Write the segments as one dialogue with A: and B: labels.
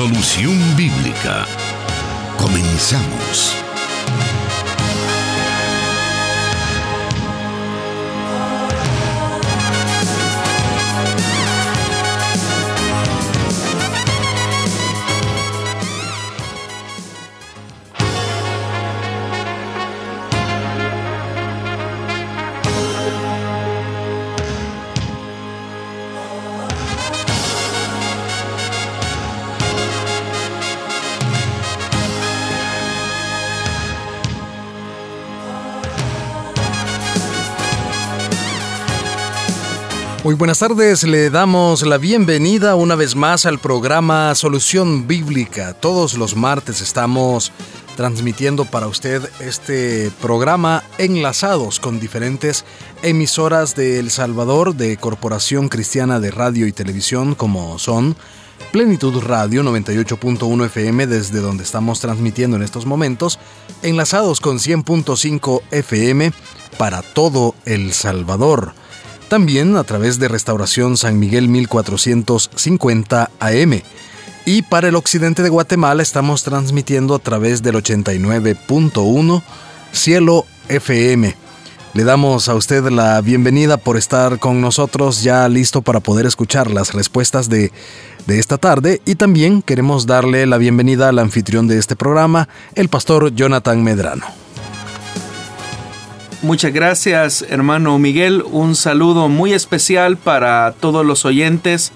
A: Solución Bíblica. Comenzamos.
B: Muy buenas tardes, le damos la bienvenida una vez más al programa Solución Bíblica. Todos los martes estamos transmitiendo para usted este programa enlazados con diferentes emisoras de El Salvador de Corporación Cristiana de Radio y Televisión como son Plenitud Radio 98.1 FM desde donde estamos transmitiendo en estos momentos, enlazados con 100.5 FM para todo El Salvador también a través de Restauración San Miguel 1450 AM. Y para el occidente de Guatemala estamos transmitiendo a través del 89.1 Cielo FM. Le damos a usted la bienvenida por estar con nosotros ya listo para poder escuchar las respuestas de, de esta tarde y también queremos darle la bienvenida al anfitrión de este programa, el pastor Jonathan Medrano.
C: Muchas gracias, hermano Miguel. Un saludo muy especial para todos los oyentes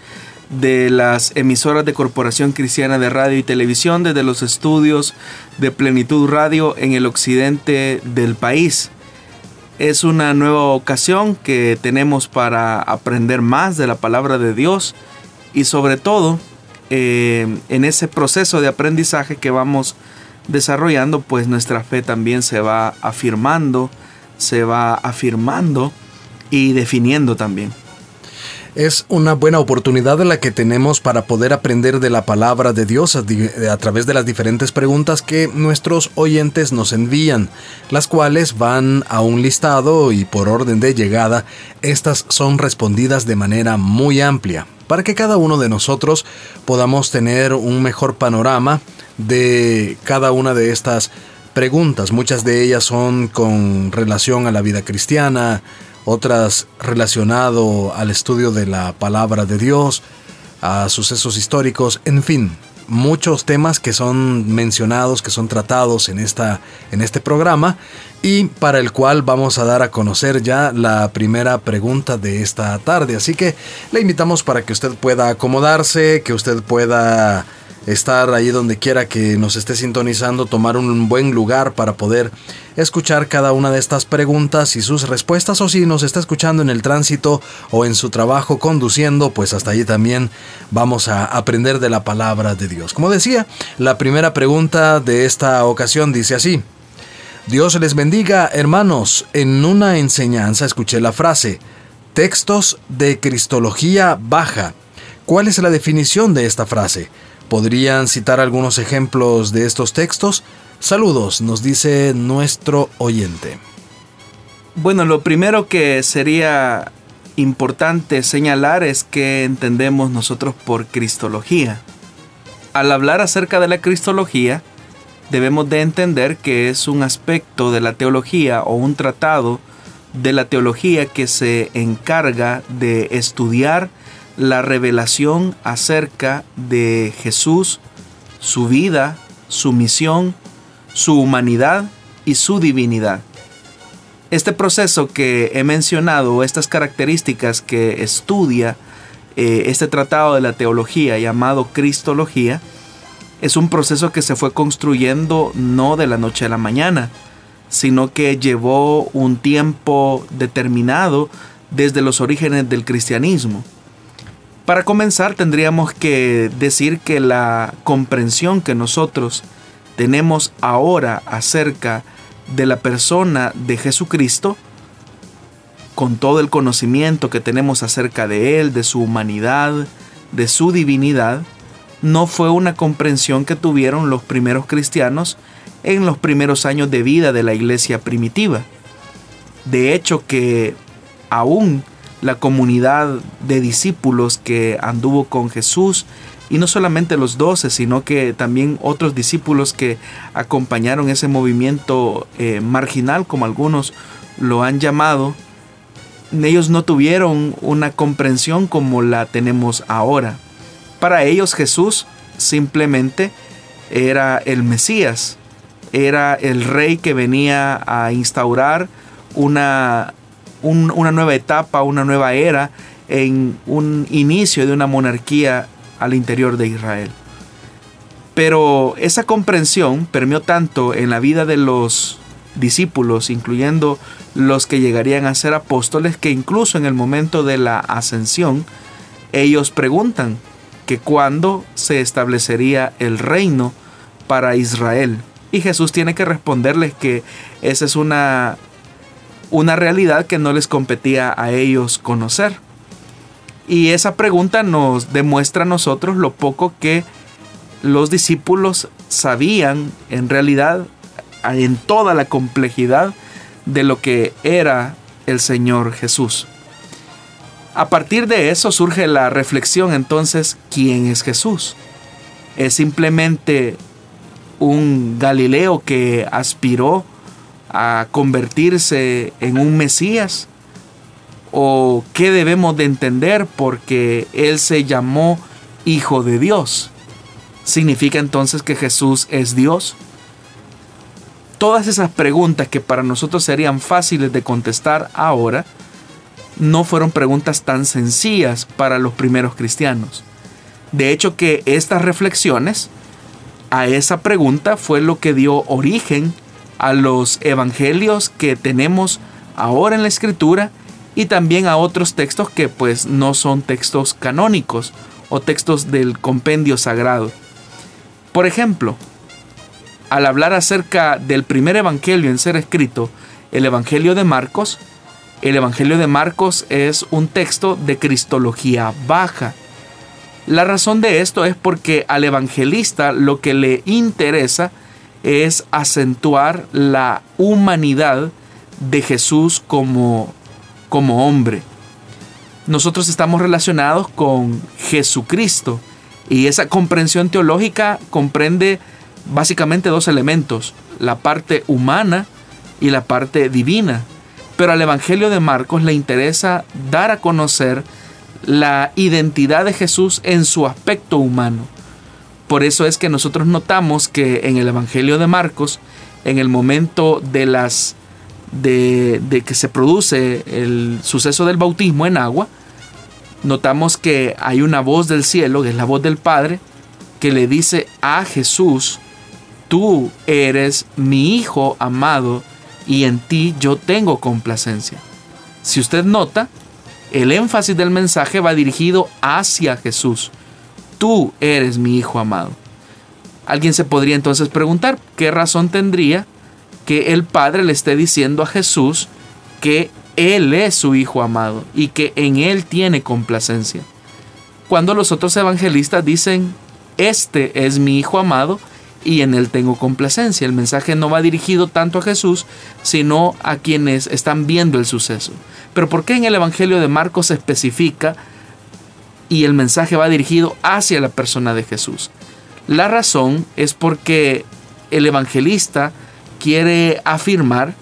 C: de las emisoras de Corporación Cristiana de Radio y Televisión desde los estudios de Plenitud Radio en el occidente del país. Es una nueva ocasión que tenemos para aprender más de la palabra de Dios y sobre todo eh, en ese proceso de aprendizaje que vamos desarrollando pues nuestra fe también se va afirmando se va afirmando y definiendo también.
B: Es una buena oportunidad la que tenemos para poder aprender de la palabra de Dios a, través de las diferentes preguntas que nuestros oyentes nos envían, las cuales van a un listado y por orden de llegada, estas son respondidas de manera muy amplia, para que cada uno de nosotros podamos tener un mejor panorama de cada una de estas preguntas. Muchas de ellas son con relación a la vida cristiana, otras relacionado al estudio de la palabra de Dios, a sucesos históricos, en fin, muchos temas que son mencionados, que son tratados en, esta, en este programa y para el cual vamos a dar a conocer ya la primera pregunta de esta tarde. Así que le invitamos para que usted pueda acomodarse, que usted pueda estar ahí donde quiera que nos esté sintonizando, tomar un buen lugar para poder escuchar cada una de estas preguntas y sus respuestas o si nos está escuchando en el tránsito o en su trabajo conduciendo, pues hasta allí también vamos a aprender de la palabra de Dios. Como decía, la primera pregunta de esta ocasión dice así. Dios les bendiga, hermanos. En una enseñanza escuché la frase, textos de Cristología baja. ¿Cuál es la definición de esta frase? ¿Podrían citar algunos ejemplos de estos textos? Saludos, nos dice nuestro oyente.
C: Bueno, lo primero que sería importante señalar es que entendemos nosotros por cristología. Al hablar acerca de la cristología, debemos de entender que es un aspecto de la teología o un tratado de la teología que se encarga de estudiar la revelación acerca de Jesús, su vida, su misión, su humanidad y su divinidad. Este proceso que he mencionado, estas características que estudia eh, este tratado de la teología llamado Cristología, es un proceso que se fue construyendo no de la noche a la mañana, sino que llevó un tiempo determinado desde los orígenes del cristianismo. Para comenzar tendríamos que decir que la comprensión que nosotros tenemos ahora acerca de la persona de Jesucristo, con todo el conocimiento que tenemos acerca de Él, de su humanidad, de su divinidad, no fue una comprensión que tuvieron los primeros cristianos en los primeros años de vida de la iglesia primitiva. De hecho que aún la comunidad de discípulos que anduvo con Jesús y no solamente los doce, sino que también otros discípulos que acompañaron ese movimiento eh, marginal, como algunos lo han llamado, ellos no tuvieron una comprensión como la tenemos ahora. Para ellos Jesús simplemente era el Mesías, era el rey que venía a instaurar una, una nueva etapa, una nueva era en un inicio de una monarquía al interior de Israel. Pero esa comprensión permeó tanto en la vida de los discípulos, incluyendo los que llegarían a ser apóstoles, que incluso en el momento de la ascensión, ellos preguntan que cuándo se establecería el reino para Israel. Y Jesús tiene que responderles que esa es una, una realidad que no les competía a ellos conocer. Y esa pregunta nos demuestra a nosotros lo poco que los discípulos sabían en realidad en toda la complejidad de lo que era el Señor Jesús. A partir de eso surge la reflexión entonces, ¿quién es Jesús? ¿Es simplemente un Galileo que aspiró a convertirse en un Mesías? ¿O qué debemos de entender porque Él se llamó Hijo de Dios? ¿Significa entonces que Jesús es Dios? todas esas preguntas que para nosotros serían fáciles de contestar ahora, no fueron preguntas tan sencillas para los primeros cristianos. De hecho que estas reflexiones a esa pregunta fue lo que dio origen a los evangelios que tenemos ahora en la escritura y también a otros textos que pues no son textos canónicos o textos del compendio sagrado. Por ejemplo, al hablar acerca del primer evangelio en ser escrito, el Evangelio de Marcos, el Evangelio de Marcos es un texto de cristología baja. La razón de esto es porque al evangelista lo que le interesa es acentuar la humanidad de Jesús como, como hombre. Nosotros estamos relacionados con Jesucristo y esa comprensión teológica comprende básicamente dos elementos, la parte humana y la parte divina. Pero al Evangelio de Marcos le interesa dar a conocer la identidad de Jesús en su aspecto humano. Por eso es que nosotros notamos que en el Evangelio de Marcos, en el momento de las de, de que se produce el suceso del bautismo en agua, notamos que hay una voz del cielo, que es la voz del Padre, que le dice a Jesús, tú eres mi Hijo amado y en ti yo tengo complacencia. Si usted nota, el énfasis del mensaje va dirigido hacia Jesús. Tú eres mi Hijo amado. Alguien se podría entonces preguntar, ¿qué razón tendría que el Padre le esté diciendo a Jesús que Él es su Hijo amado y que en Él tiene complacencia? Cuando los otros evangelistas dicen, este es mi Hijo amado y en él tengo complacencia. El mensaje no va dirigido tanto a Jesús, sino a quienes están viendo el suceso. Pero ¿por qué en el Evangelio de Marcos se especifica y el mensaje va dirigido hacia la persona de Jesús? La razón es porque el evangelista quiere afirmar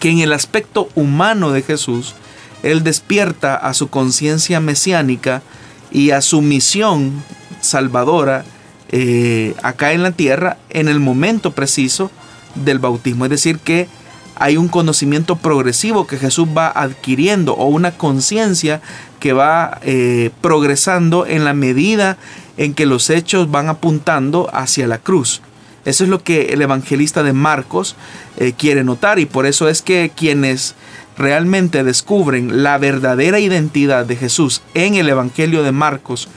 C: que en el aspecto humano de Jesús, Él despierta a su conciencia mesiánica y a su misión salvadora eh, acá en la tierra en el momento preciso del bautismo. Es decir, que hay un conocimiento progresivo que Jesús va adquiriendo o una conciencia que va eh, progresando en la medida en que los hechos van apuntando hacia la cruz. Eso es lo que el evangelista de Marcos eh, quiere notar y por eso es que quienes realmente descubren la verdadera identidad de Jesús en el Evangelio de Marcos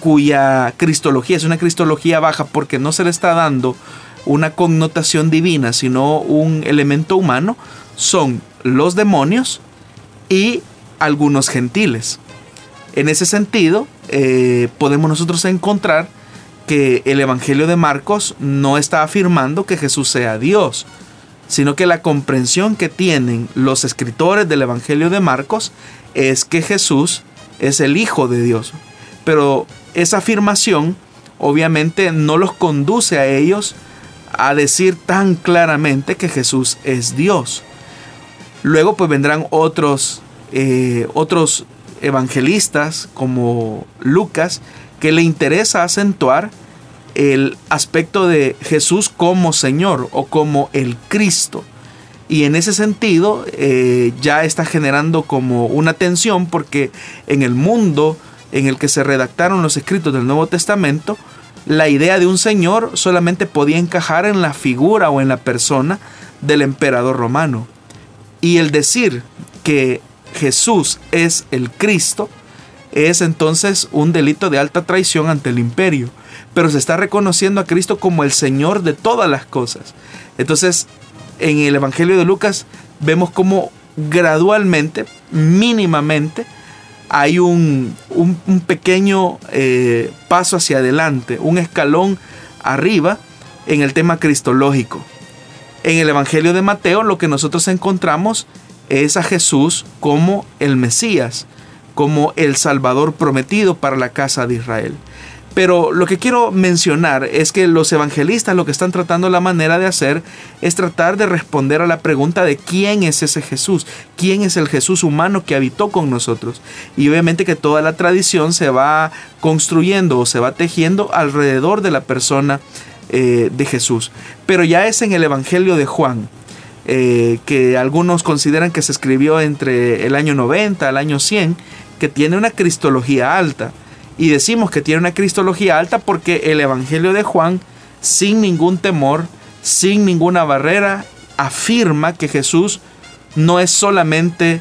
C: cuya cristología es una cristología baja porque no se le está dando una connotación divina, sino un elemento humano, son los demonios y algunos gentiles. En ese sentido, eh, podemos nosotros encontrar que el Evangelio de Marcos no está afirmando que Jesús sea Dios, sino que la comprensión que tienen los escritores del Evangelio de Marcos es que Jesús es el Hijo de Dios. Pero esa afirmación obviamente no los conduce a ellos a decir tan claramente que Jesús es Dios. Luego pues vendrán otros, eh, otros evangelistas como Lucas que le interesa acentuar el aspecto de Jesús como Señor o como el Cristo. Y en ese sentido eh, ya está generando como una tensión porque en el mundo en el que se redactaron los escritos del Nuevo Testamento, la idea de un Señor solamente podía encajar en la figura o en la persona del emperador romano. Y el decir que Jesús es el Cristo es entonces un delito de alta traición ante el imperio, pero se está reconociendo a Cristo como el Señor de todas las cosas. Entonces, en el Evangelio de Lucas vemos como gradualmente, mínimamente, hay un, pequeño eh, paso hacia adelante, un escalón arriba en el tema cristológico. En el Evangelio de Mateo lo que nosotros encontramos es a Jesús como el Mesías, como el Salvador prometido para la casa de Israel. Pero lo que quiero mencionar es que los evangelistas lo que están tratando la manera de hacer es tratar de responder a la pregunta de quién es ese Jesús, quién es el Jesús humano que habitó con nosotros. Y obviamente que toda la tradición se va construyendo o se va tejiendo alrededor de la persona eh, de Jesús. Pero ya es en el Evangelio de Juan, eh, que algunos consideran que se escribió entre el año 90 al año 100, que tiene una cristología alta. Y decimos que tiene una cristología alta porque el Evangelio de Juan, sin ningún temor, sin ninguna barrera, afirma que Jesús no es solamente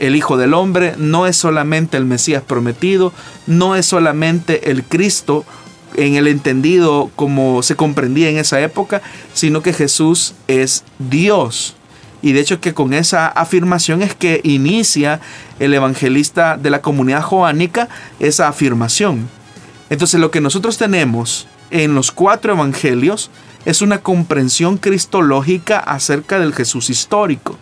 C: el Hijo del Hombre, no es solamente el Mesías prometido, no es solamente el Cristo en el entendido como se comprendía en esa época, sino que Jesús es Dios. Y de hecho que con esa afirmación es que inicia el evangelista de la comunidad joánica esa afirmación. Entonces lo que nosotros tenemos en los cuatro evangelios es una comprensión cristológica acerca del Jesús histórico.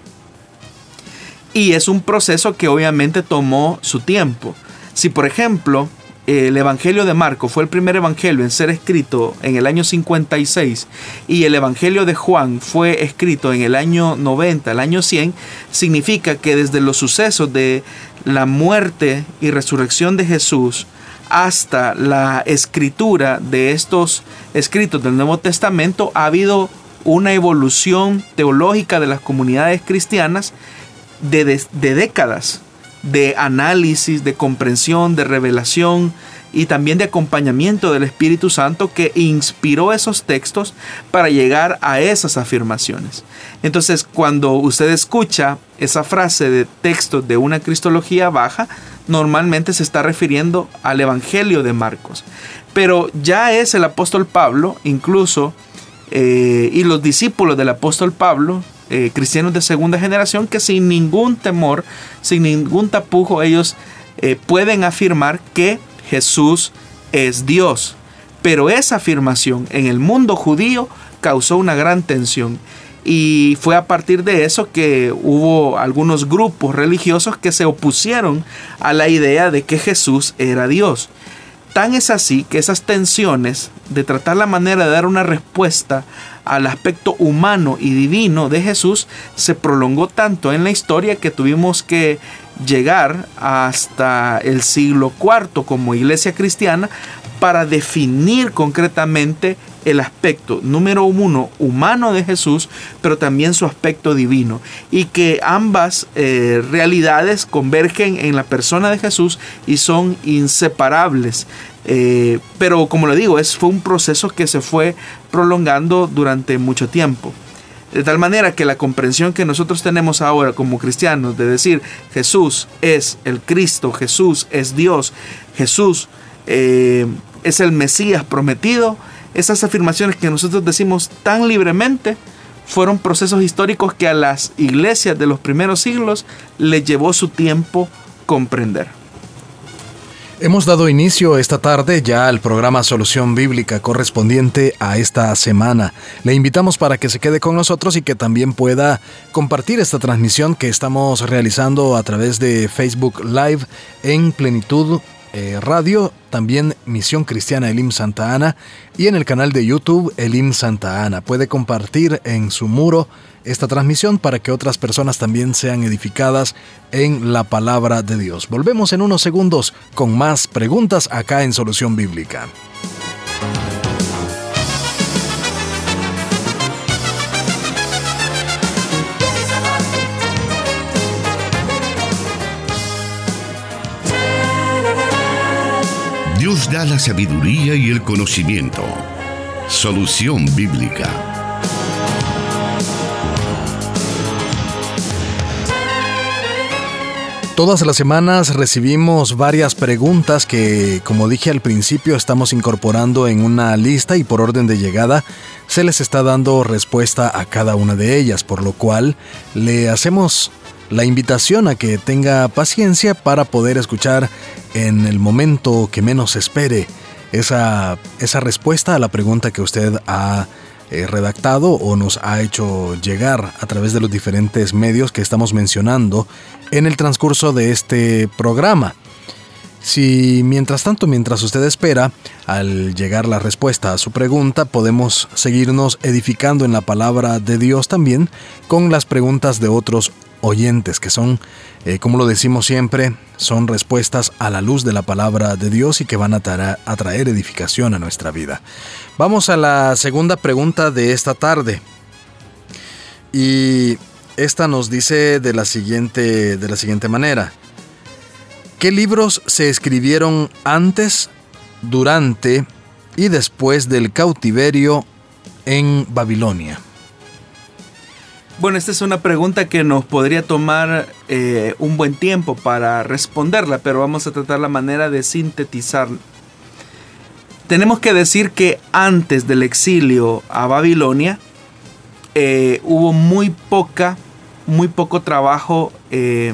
C: Y es un proceso que obviamente tomó su tiempo. Si por ejemplo el Evangelio de Marco fue el primer Evangelio en ser escrito en el año 56 y el Evangelio de Juan fue escrito en el año 90, el año 100, significa que desde los sucesos de la muerte y resurrección de Jesús hasta la escritura de estos escritos del Nuevo Testamento ha habido una evolución teológica de las comunidades cristianas de, de décadas de análisis, de comprensión, de revelación y también de acompañamiento del Espíritu Santo que inspiró esos textos para llegar a esas afirmaciones. Entonces, cuando usted escucha esa frase de texto de una cristología baja, normalmente se está refiriendo al Evangelio de Marcos. Pero ya es el apóstol Pablo, incluso, eh, y los discípulos del apóstol Pablo, eh, cristianos de segunda generación que sin ningún temor, sin ningún tapujo, ellos eh, pueden afirmar que Jesús es Dios. Pero esa afirmación en el mundo judío causó una gran tensión. Y fue a partir de eso que hubo algunos grupos religiosos que se opusieron a la idea de que Jesús era Dios. Tan es así que esas tensiones de tratar la manera de dar una respuesta al aspecto humano y divino de Jesús se prolongó tanto en la historia que tuvimos que llegar hasta el siglo IV como iglesia cristiana para definir concretamente el aspecto número uno humano de Jesús, pero también su aspecto divino. Y que ambas eh, realidades convergen en la persona de Jesús y son inseparables. Eh, pero como le digo, es, fue un proceso que se fue prolongando durante mucho tiempo. De tal manera que la comprensión que nosotros tenemos ahora como cristianos de decir Jesús es el Cristo, Jesús es Dios, Jesús eh, es el Mesías prometido, esas afirmaciones que nosotros decimos tan libremente fueron procesos históricos que a las iglesias de los primeros siglos les llevó su tiempo comprender.
B: Hemos dado inicio esta tarde ya al programa Solución Bíblica correspondiente a esta semana. Le invitamos para que se quede con nosotros y que también pueda compartir esta transmisión que estamos realizando a través de Facebook Live en Plenitud eh, Radio, también Misión Cristiana Elim Santa Ana y en el canal de YouTube Elim Santa Ana. Puede compartir en su muro esta transmisión para que otras personas también sean edificadas en la palabra de Dios. Volvemos en unos segundos con más preguntas acá en Solución Bíblica.
A: Da la sabiduría y el conocimiento. Solución bíblica.
B: Todas las semanas recibimos varias preguntas que, como dije al principio, estamos incorporando en una lista y por orden de llegada se les está dando respuesta a cada una de ellas, por lo cual le hacemos la invitación a que tenga paciencia para poder escuchar en el momento que menos espere esa, esa respuesta a la pregunta que usted ha eh, redactado o nos ha hecho llegar a través de los diferentes medios que estamos mencionando en el transcurso de este programa. Si mientras tanto, mientras usted espera, al llegar la respuesta a su pregunta, podemos seguirnos edificando en la palabra de Dios también con las preguntas de otros oyentes, que son, eh, como lo decimos siempre, son respuestas a la luz de la palabra de Dios y que van a, a traer edificación a nuestra vida. Vamos a la segunda pregunta de esta tarde. Y esta nos dice de la siguiente, de la siguiente manera. ¿Qué libros se escribieron antes, durante y después del cautiverio en Babilonia?
C: Bueno, esta es una pregunta que nos podría tomar eh, un buen tiempo para responderla, pero vamos a tratar la manera de sintetizar. Tenemos que decir que antes del exilio a Babilonia eh, hubo muy poca, muy poco trabajo eh,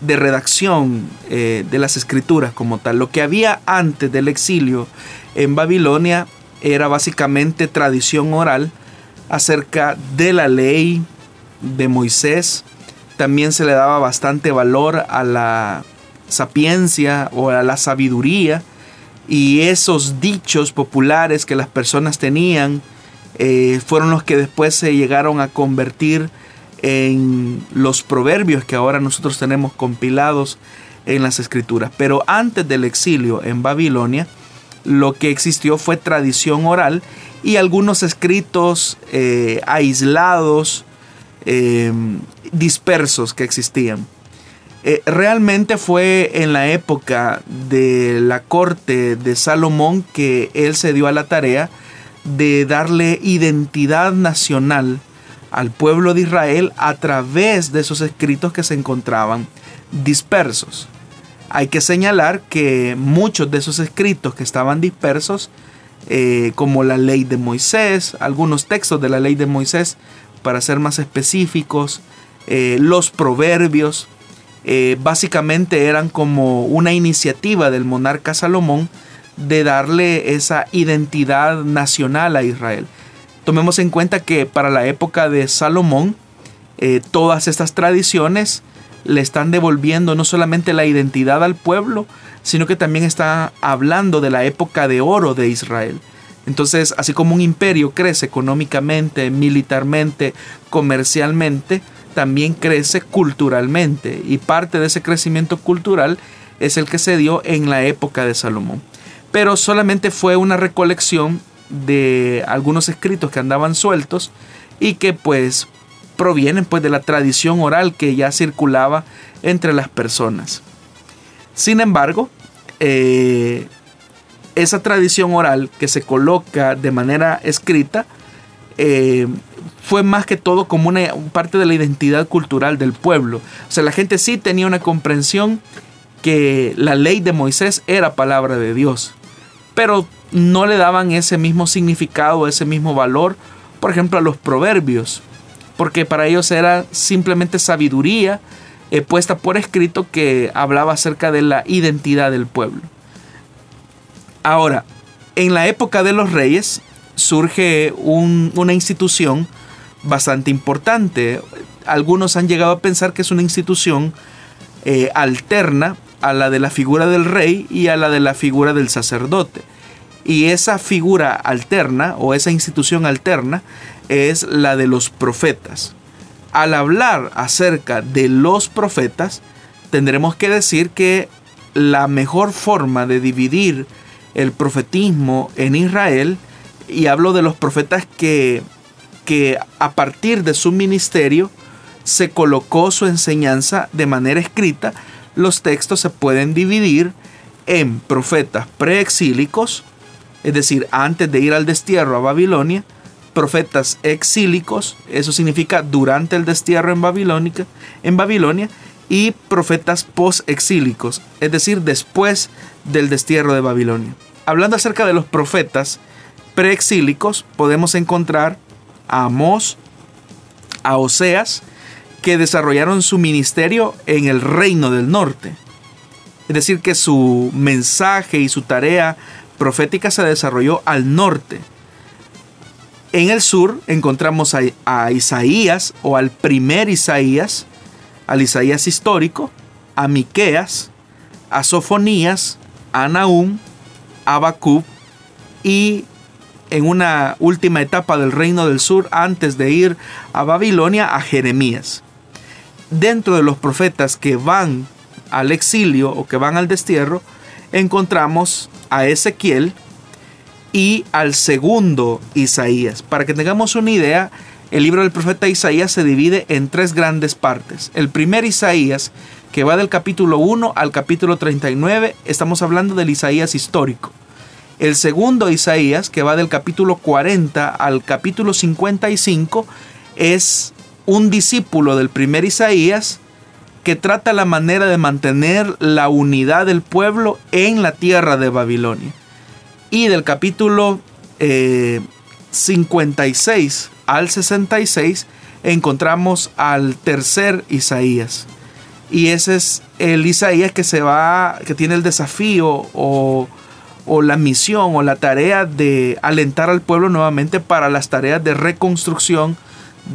C: de redacción de las escrituras como tal. Lo que había antes del exilio en Babilonia era básicamente tradición oral acerca de la ley de Moisés. También se le daba bastante valor a la sapiencia o a la sabiduría y esos dichos populares que las personas tenían eh, fueron los que después se llegaron a convertir en los proverbios que ahora nosotros tenemos compilados en las escrituras. Pero antes del exilio en Babilonia, lo que existió fue tradición oral y algunos escritos eh, aislados, eh, dispersos que existían. Eh, realmente fue en la época de la corte de Salomón que él se dio a la tarea de darle identidad nacional al pueblo de Israel a través de esos escritos que se encontraban dispersos. Hay que señalar que muchos de esos escritos que estaban dispersos, eh, como la ley de Moisés, algunos textos de la ley de Moisés, para ser más específicos, eh, los proverbios, eh, básicamente eran como una iniciativa del monarca Salomón de darle esa identidad nacional a Israel. Tomemos en cuenta que para la época de Salomón, todas estas tradiciones le están devolviendo no solamente la identidad al pueblo, sino que también está hablando de la época de oro de Israel. Entonces, así como un imperio crece económicamente, militarmente, comercialmente, también crece culturalmente. Y parte de ese crecimiento cultural es el que se dio en la época de Salomón. Pero solamente fue una recolección de algunos escritos que andaban sueltos y que pues provienen pues de la tradición oral que ya circulaba entre las personas. Sin embargo, eh, esa tradición oral que se coloca de manera escrita eh, fue más que todo como una parte de la identidad cultural del pueblo. O sea, la gente sí tenía una comprensión que la ley de Moisés era palabra de Dios, pero no le daban ese mismo significado, ese mismo valor, por ejemplo, a los proverbios porque para ellos era simplemente sabiduría eh, puesta por escrito que hablaba acerca de la identidad del pueblo. Ahora, en la época de los reyes surge una institución bastante importante. Algunos han llegado a pensar que es una institución eh, alterna a la de la figura del rey y a la de la figura del sacerdote. Y esa figura alterna o esa institución alterna es la de los profetas. Al hablar acerca de los profetas, tendremos que decir que la mejor forma de dividir el profetismo en Israel, y hablo de los profetas que, que a partir de su ministerio se colocó su enseñanza de manera escrita, los textos se pueden dividir en profetas preexílicos, es decir, antes de ir al destierro a Babilonia, profetas exílicos, eso significa durante el destierro en, en Babilonia, y profetas post-exílicos, es decir, después del destierro de Babilonia. Hablando acerca de los profetas preexílicos, podemos encontrar a Amós, a Oseas, que desarrollaron su ministerio en el reino del norte. Es decir, que su mensaje y su tarea profética se desarrolló al norte. En el sur encontramos a, Isaías o al primer Isaías, al Isaías histórico, a Miqueas, a Sofonías, a Nahum, a Bacub y en una última etapa del reino del sur antes de ir a Babilonia a Jeremías. Dentro de los profetas que van al exilio o que van al destierro, encontramos a Ezequiel y al segundo Isaías. Para que tengamos una idea, el libro del profeta Isaías se divide en tres grandes partes. El primer Isaías, que va del capítulo 1 al capítulo 39, estamos hablando del Isaías histórico. El segundo Isaías, que va del capítulo 40 al capítulo 55, es un discípulo del primer Isaías que trata la manera de mantener la unidad del pueblo en la tierra de Babilonia. Y del capítulo 56 eh, al 66 encontramos al tercer Isaías. Y ese es el Isaías que se va, que tiene el desafío o, la misión o la tarea de alentar al pueblo nuevamente para las tareas de reconstrucción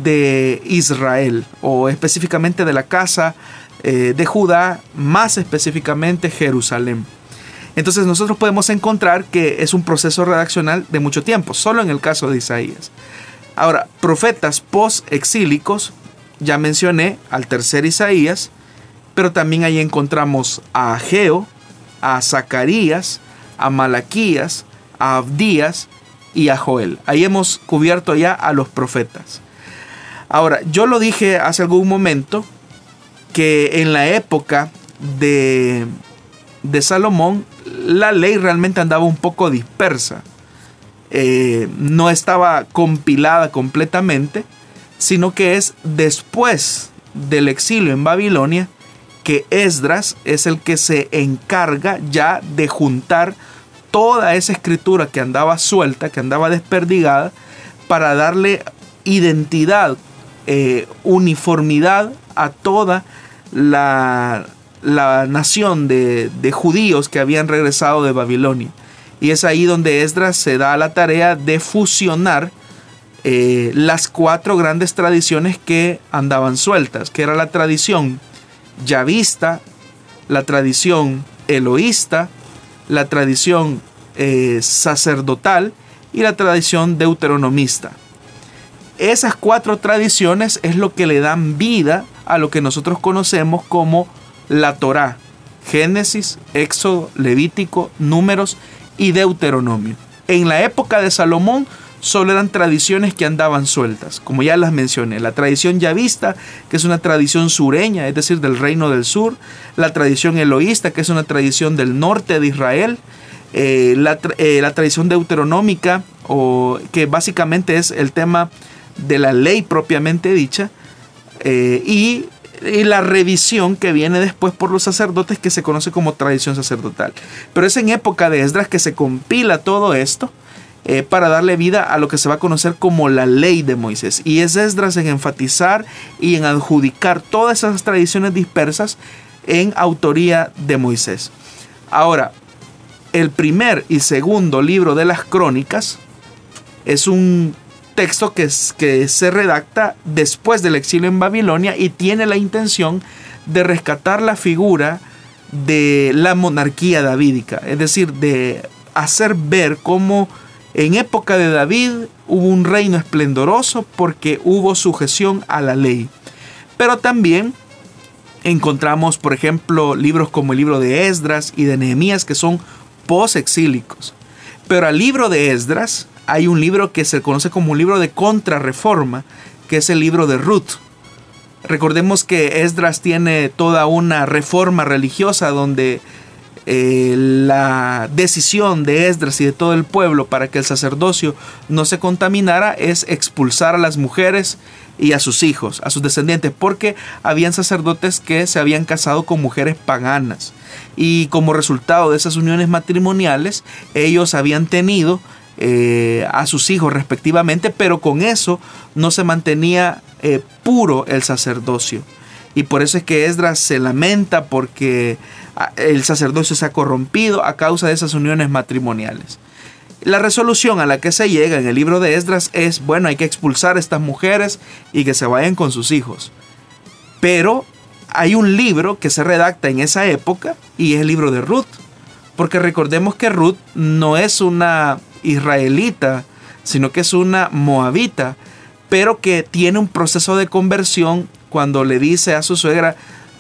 C: de Israel o específicamente de la casa eh, de Judá, más específicamente Jerusalén. Entonces nosotros podemos encontrar que es un proceso redaccional de mucho tiempo, solo en el caso de Isaías. Ahora, profetas post-exílicos, ya mencioné al tercer Isaías, pero también ahí encontramos a Ageo, a Zacarías, a Malaquías, a Abdías y a Joel. Ahí hemos cubierto ya a los profetas. Ahora, yo lo dije hace algún momento que en la época de, de Salomón la ley realmente andaba un poco dispersa. Eh, no estaba compilada completamente, sino que es después del exilio en Babilonia que Esdras es el que se encarga ya de juntar toda esa escritura que andaba suelta, que andaba desperdigada, para darle identidad eh, uniformidad a toda la, nación de, judíos que habían regresado de Babilonia. Y es ahí donde Esdras se da la tarea de fusionar eh, las cuatro grandes tradiciones que andaban sueltas, que era la tradición yavista, la tradición eloísta, la tradición eh, sacerdotal y la tradición deuteronomista. Esas cuatro tradiciones es lo que le dan vida a lo que nosotros conocemos como la Torá. Génesis, Éxodo, Levítico, Números y Deuteronomio. En la época de Salomón solo eran tradiciones que andaban sueltas, como ya las mencioné. La tradición yavista, que es una tradición sureña, es decir, del reino del sur. La tradición eloísta, que es una tradición del norte de Israel. Eh, la, eh, la, tradición deuteronómica, o, que básicamente es el tema de la ley propiamente dicha eh, y, la revisión que viene después por los sacerdotes que se conoce como tradición sacerdotal. Pero es en época de Esdras que se compila todo esto eh, para darle vida a lo que se va a conocer como la ley de Moisés. Y es Esdras en enfatizar y en adjudicar todas esas tradiciones dispersas en autoría de Moisés. Ahora, el primer y segundo libro de las crónicas es un texto que, se redacta después del exilio en Babilonia y tiene la intención de rescatar la figura de la monarquía davídica, es decir, de hacer ver cómo en época de David hubo un reino esplendoroso porque hubo sujeción a la ley. Pero también encontramos, por ejemplo, libros como el libro de Esdras y de Nehemías que son post-exílicos. Pero al libro de Esdras hay un libro que se conoce como un libro de contrarreforma, que es el libro de Ruth. Recordemos que Esdras tiene toda una reforma religiosa donde eh, la decisión de Esdras y de todo el pueblo para que el sacerdocio no se contaminara es expulsar a las mujeres y a sus hijos, a sus descendientes, porque habían sacerdotes que se habían casado con mujeres paganas y como resultado de esas uniones matrimoniales ellos habían tenido eh, a sus hijos respectivamente, pero con eso no se mantenía eh, puro el sacerdocio. Y por eso es que Esdras se lamenta porque ah, el sacerdocio se ha corrompido a causa de esas uniones matrimoniales. La resolución a la que se llega en el libro de Esdras es, bueno, hay que expulsar a estas mujeres y que se vayan con sus hijos. Pero hay un libro que se redacta en esa época y es el libro de Ruth. Porque recordemos que Ruth no es una israelita, sino que es una moabita, pero que tiene un proceso de conversión cuando le dice a su suegra,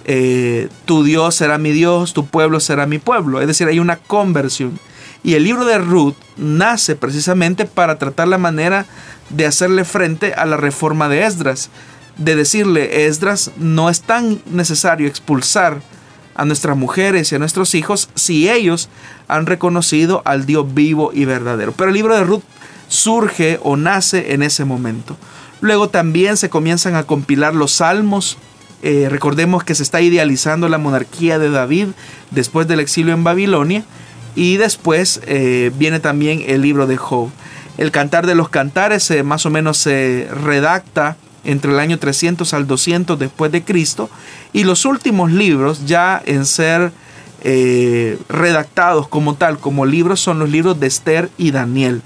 C: eh, tu Dios será mi Dios, tu pueblo será mi pueblo. Es decir, hay una conversión. Y el libro de Ruth nace precisamente para tratar la manera de hacerle frente a la reforma de Esdras. De decirle, Esdras, no es tan necesario expulsar a nuestras mujeres y a nuestros hijos si ellos han reconocido al Dios vivo y verdadero. Pero el libro de Ruth surge o nace en ese momento. Luego también se comienzan a compilar los salmos. Eh, recordemos que se está idealizando la monarquía de David después del exilio en Babilonia. Y después eh, viene también el libro de Job. El Cantar de los Cantares eh, más o menos se redacta entre el año 300 al 200 después de Cristo. Y los últimos libros ya en ser redactados como tal, como libros, son los libros de Esther y Daniel.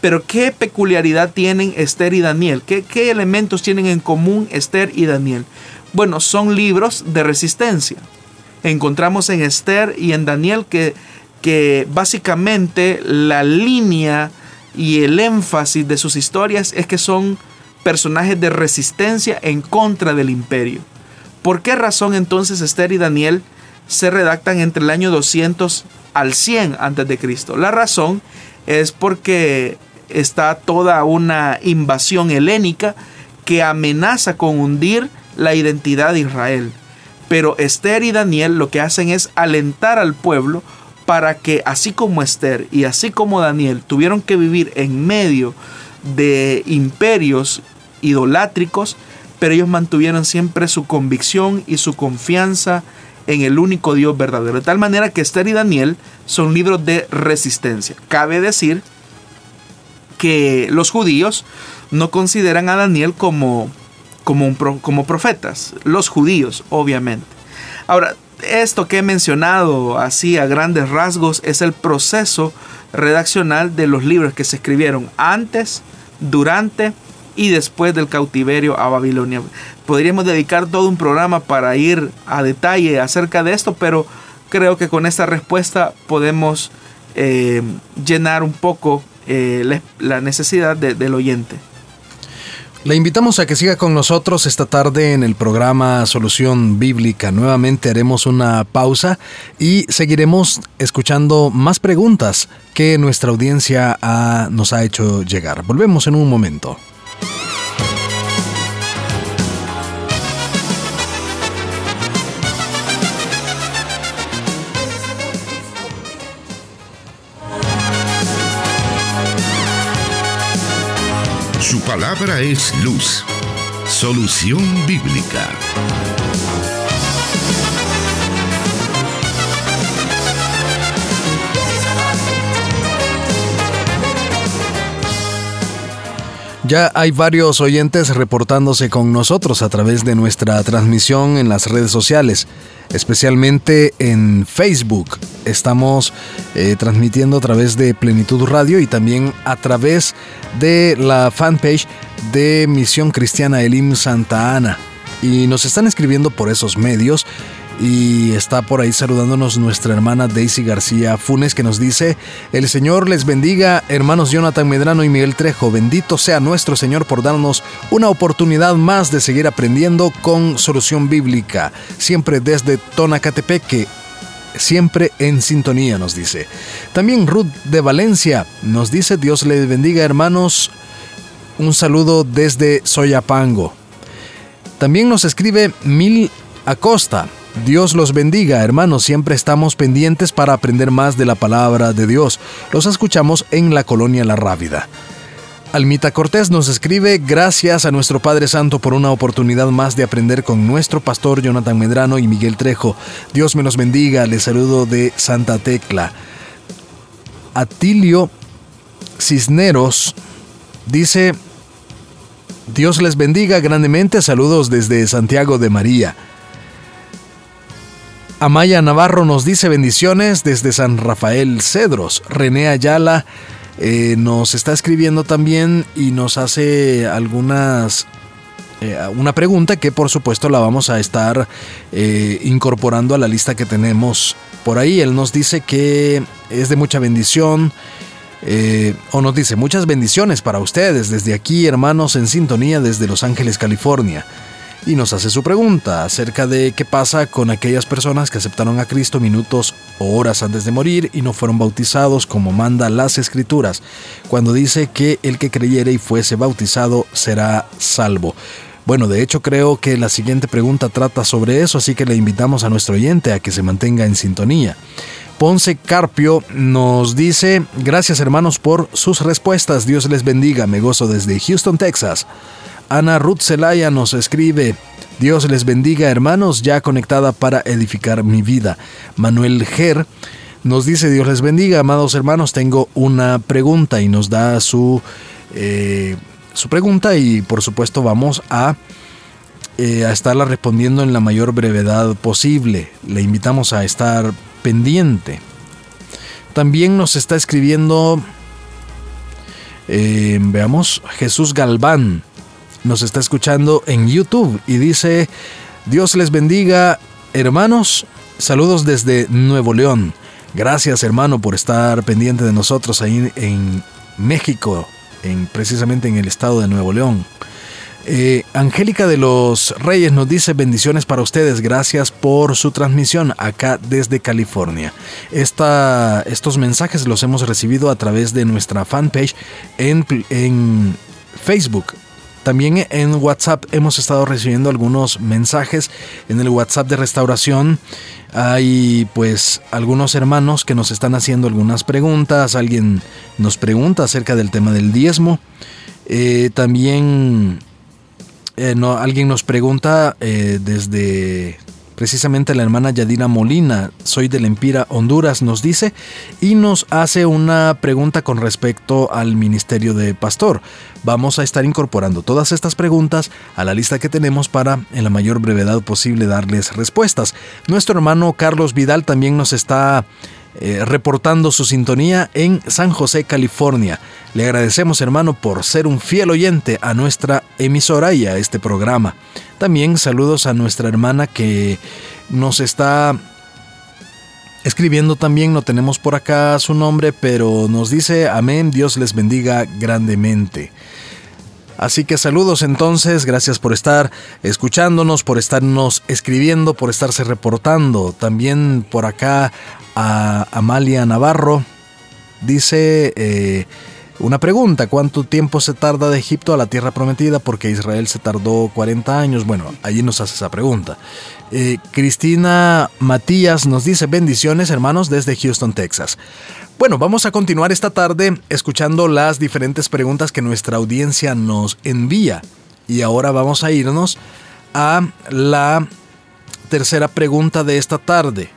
C: Pero ¿qué peculiaridad tienen Esther y Daniel? ¿Qué, ¿Qué, elementos tienen en común Esther y Daniel? Bueno, son libros de resistencia. Encontramos en Esther y en Daniel que, que básicamente la línea y el énfasis de sus historias es que son personajes de resistencia en contra del imperio. ¿Por qué razón entonces Esther y Daniel se redactan entre el año 200 al 100 antes de Cristo? La razón es porque está toda una invasión helénica que amenaza con hundir la identidad de Israel. Pero Esther y Daniel lo que hacen es alentar al pueblo para que así como Esther y así como Daniel tuvieron que vivir en medio de imperios idolátricos, pero ellos mantuvieron siempre su convicción y su confianza en el único Dios verdadero. De tal manera que Esther y Daniel son libros de resistencia. Cabe decir que los judíos no consideran a Daniel como, como, como profetas, los judíos, obviamente. Ahora, esto que he mencionado así a grandes rasgos es el proceso redaccional de los libros que se escribieron antes, durante y después del cautiverio a Babilonia. Podríamos dedicar todo un programa para ir a detalle acerca de esto, pero creo que con esta respuesta podemos eh, llenar un poco eh, la necesidad del oyente.
B: Le invitamos a que siga con nosotros esta tarde en el programa Solución Bíblica. Nuevamente haremos una pausa y seguiremos escuchando más preguntas que nuestra audiencia nos ha hecho llegar. Volvemos en un momento.
A: Su palabra es luz. Solución bíblica.
B: Ya hay varios oyentes reportándose con nosotros a través de nuestra transmisión en las redes sociales, especialmente en Facebook. Estamos eh, transmitiendo a través de Plenitud Radio y también a través de la fanpage de Misión Cristiana Elim Santa Ana. Y nos están escribiendo por esos medios Y está por ahí saludándonos nuestra hermana Daisy García Funes que nos dice, el Señor les bendiga, hermanos Jonathan Medrano y Miguel Trejo, bendito sea nuestro Señor por darnos una oportunidad más de seguir aprendiendo con solución bíblica, siempre desde Tonacatepeque, siempre en sintonía, nos dice. También Ruth de Valencia nos dice, Dios les bendiga hermanos, un saludo desde Soyapango. También nos escribe Mil Acosta. Dios los bendiga, hermanos. Siempre estamos pendientes para aprender más de la palabra de Dios. Los escuchamos en la colonia La Rábida. Almita Cortés nos escribe, gracias a nuestro Padre Santo por una oportunidad más de aprender con nuestro pastor Jonathan Medrano y Miguel Trejo. Dios me los bendiga, les saludo de Santa Tecla. Atilio Cisneros dice, Dios les bendiga grandemente, saludos desde Santiago de María. Amaya Navarro nos dice bendiciones desde San Rafael Cedros. René Ayala eh, nos está escribiendo también y nos hace algunas eh, una pregunta que por supuesto la vamos a estar eh, incorporando a la lista que tenemos por ahí. Él nos dice que es de mucha bendición. o nos dice muchas bendiciones para ustedes desde aquí, hermanos en sintonía desde Los Ángeles, California y nos hace su pregunta acerca de qué pasa con aquellas personas que aceptaron a Cristo minutos o horas antes de morir y no fueron bautizados como manda las escrituras, cuando dice que el que creyere y fuese bautizado será salvo. Bueno, de hecho creo que la siguiente pregunta trata sobre eso, así que le invitamos a nuestro oyente a que se mantenga en sintonía. Ponce Carpio nos dice, gracias hermanos por sus respuestas, Dios les bendiga, me gozo desde Houston, Texas. Ana Ruth Zelaya nos escribe, Dios les bendiga hermanos, ya conectada para edificar mi vida. Manuel Ger nos dice, Dios les bendiga, amados hermanos, tengo una pregunta y nos da su, eh, su pregunta y por supuesto vamos a, eh, a estarla respondiendo en la mayor brevedad posible. Le invitamos a estar pendiente. También nos está escribiendo, eh, veamos, Jesús Galván nos está escuchando en YouTube y dice, Dios les bendiga, hermanos, saludos desde Nuevo León. Gracias hermano por estar pendiente de nosotros ahí en México, en, precisamente en el estado de Nuevo León. Eh, Angélica de los Reyes nos dice bendiciones para ustedes, gracias por su transmisión acá desde California. Esta, estos mensajes los hemos recibido a través de nuestra fanpage en, en Facebook, también en WhatsApp hemos estado recibiendo algunos mensajes. En el WhatsApp de restauración hay pues algunos hermanos que nos están haciendo algunas preguntas. Alguien nos pregunta acerca del tema del diezmo. Eh, también eh, no, alguien nos pregunta eh, desde Precisamente la hermana Yadira Molina, soy del Empira, Honduras, nos dice y nos hace una pregunta con respecto al ministerio de pastor. Vamos a estar incorporando todas estas preguntas a la lista que tenemos para en la mayor brevedad posible darles respuestas. Nuestro hermano Carlos Vidal también nos está eh, reportando su sintonía en San José, California. Le agradecemos hermano por ser un fiel oyente a nuestra emisora y a este programa. También saludos a nuestra hermana que nos está escribiendo también, no tenemos por acá su nombre, pero nos dice amén, Dios les bendiga grandemente. Así que saludos entonces, gracias por estar escuchándonos, por estarnos escribiendo, por estarse reportando. También por acá a Amalia Navarro dice... Eh, una pregunta, ¿cuánto tiempo se tarda de Egipto a la tierra prometida? Porque Israel se tardó 40 años. Bueno, allí nos hace esa pregunta. Eh, Cristina Matías nos dice bendiciones hermanos desde Houston, Texas. Bueno, vamos a continuar esta tarde escuchando las diferentes preguntas que nuestra audiencia nos envía. Y ahora vamos a irnos a la tercera pregunta de esta tarde.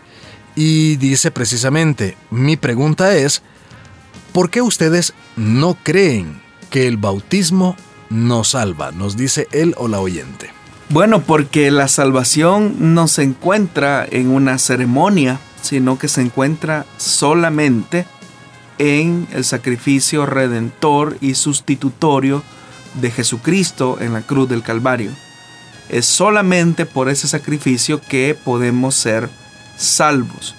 B: Y dice precisamente, mi pregunta es, ¿Por qué ustedes no creen que el bautismo nos salva? Nos dice él o la oyente.
C: Bueno, porque la salvación no se encuentra en una ceremonia, sino que se encuentra solamente en el sacrificio redentor y sustitutorio de Jesucristo en la cruz del Calvario. Es solamente por ese sacrificio que podemos ser salvos.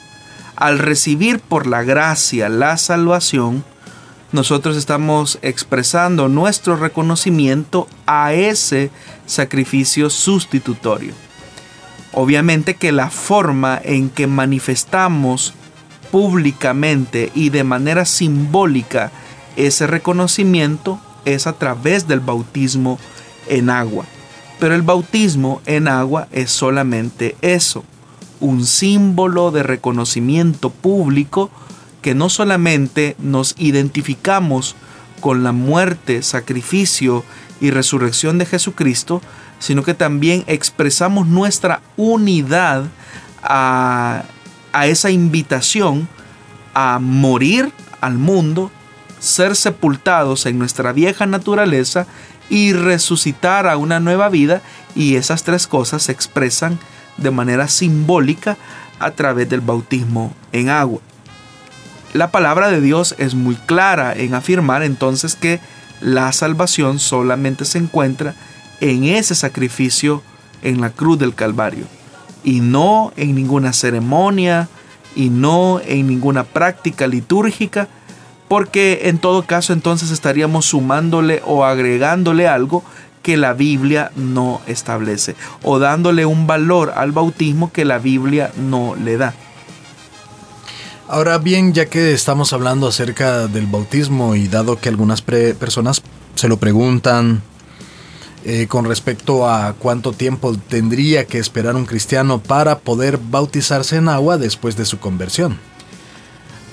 C: Al recibir por la gracia la salvación, nosotros estamos expresando nuestro reconocimiento a ese sacrificio sustitutorio. Obviamente que la forma en que manifestamos públicamente y de manera simbólica ese reconocimiento es a través del bautismo en agua. Pero el bautismo en agua es solamente eso, un símbolo de reconocimiento público que no solamente nos identificamos con la muerte, sacrificio y resurrección de Jesucristo, sino que también expresamos nuestra unidad a, esa invitación a morir al mundo, ser sepultados en nuestra vieja naturaleza y resucitar a una nueva vida y esas tres cosas se expresan de manera simbólica a través del bautismo en agua. La palabra de Dios es muy clara en afirmar entonces que la salvación solamente se encuentra en ese sacrificio en la cruz del Calvario y no en ninguna ceremonia y no en ninguna práctica litúrgica porque en todo caso entonces estaríamos sumándole o agregándole algo que la Biblia no establece o dándole un valor al bautismo que la Biblia no le da.
B: Ahora bien, ya que estamos hablando acerca del bautismo y dado que algunas personas se lo preguntan eh, con respecto a cuánto tiempo tendría que esperar un cristiano para poder bautizarse en agua después de su conversión.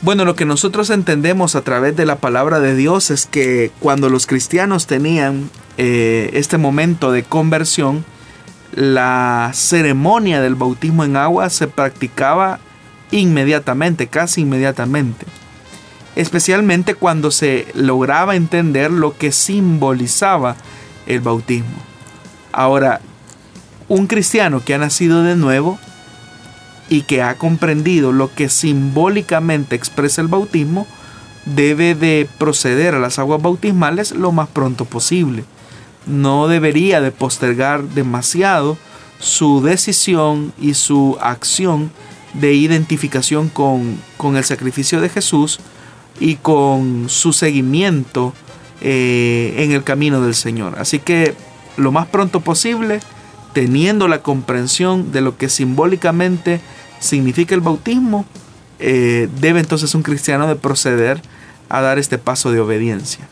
C: Bueno, lo que nosotros entendemos a través de la palabra de Dios es que cuando los cristianos tenían eh, este momento de conversión, la ceremonia del bautismo en agua se practicaba inmediatamente, casi inmediatamente. Especialmente cuando se lograba entender lo que simbolizaba el bautismo. Ahora, un cristiano que ha nacido de nuevo y que ha comprendido lo que simbólicamente expresa el bautismo, debe de proceder a las aguas bautismales lo más pronto posible. No debería de postergar demasiado su decisión y su acción de identificación con, con el sacrificio de Jesús y con su seguimiento eh, en el camino del Señor. Así que lo más pronto posible, teniendo la comprensión de lo que simbólicamente significa el bautismo, eh, debe entonces un cristiano de proceder a dar este paso de obediencia.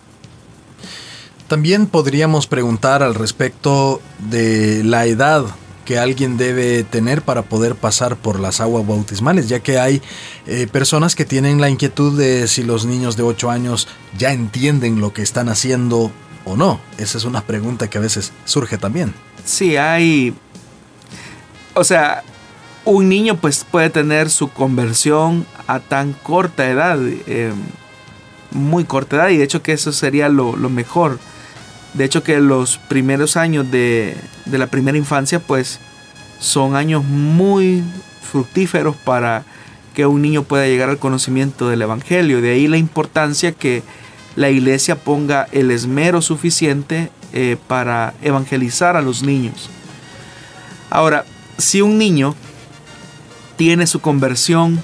B: También podríamos preguntar al respecto de la edad que alguien debe tener para poder pasar por las aguas bautismales, ya que hay eh, personas que tienen la inquietud de si los niños de 8 años ya entienden lo que están haciendo o no. Esa es una pregunta que a veces surge también.
C: Sí, hay... O sea, un niño pues puede tener su conversión a tan corta edad, eh, muy corta edad, y de hecho que eso sería lo, mejor. De hecho que los primeros años de, de, la primera infancia pues son años muy fructíferos para que un niño pueda llegar al conocimiento del Evangelio. De ahí la importancia que la iglesia ponga el esmero suficiente eh, para evangelizar a los niños. Ahora, si un niño tiene su conversión,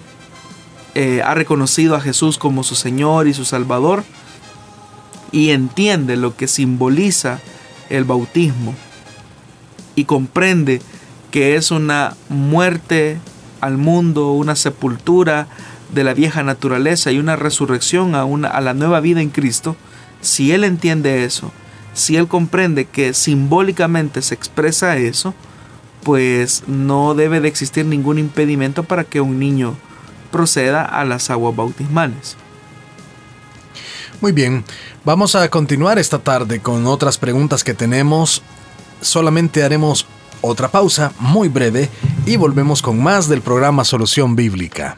C: eh, ha reconocido a Jesús como su Señor y su Salvador y entiende lo que simboliza el bautismo y comprende que es una muerte al mundo, una sepultura de la vieja naturaleza y una resurrección a, una, a la nueva vida en Cristo, si él entiende eso, si él comprende que simbólicamente se expresa eso, pues no debe de existir ningún impedimento para que un niño proceda a las aguas bautismales.
B: Muy bien, vamos a continuar esta tarde con otras preguntas que tenemos. Solamente haremos otra pausa muy breve y volvemos con más del programa Solución Bíblica.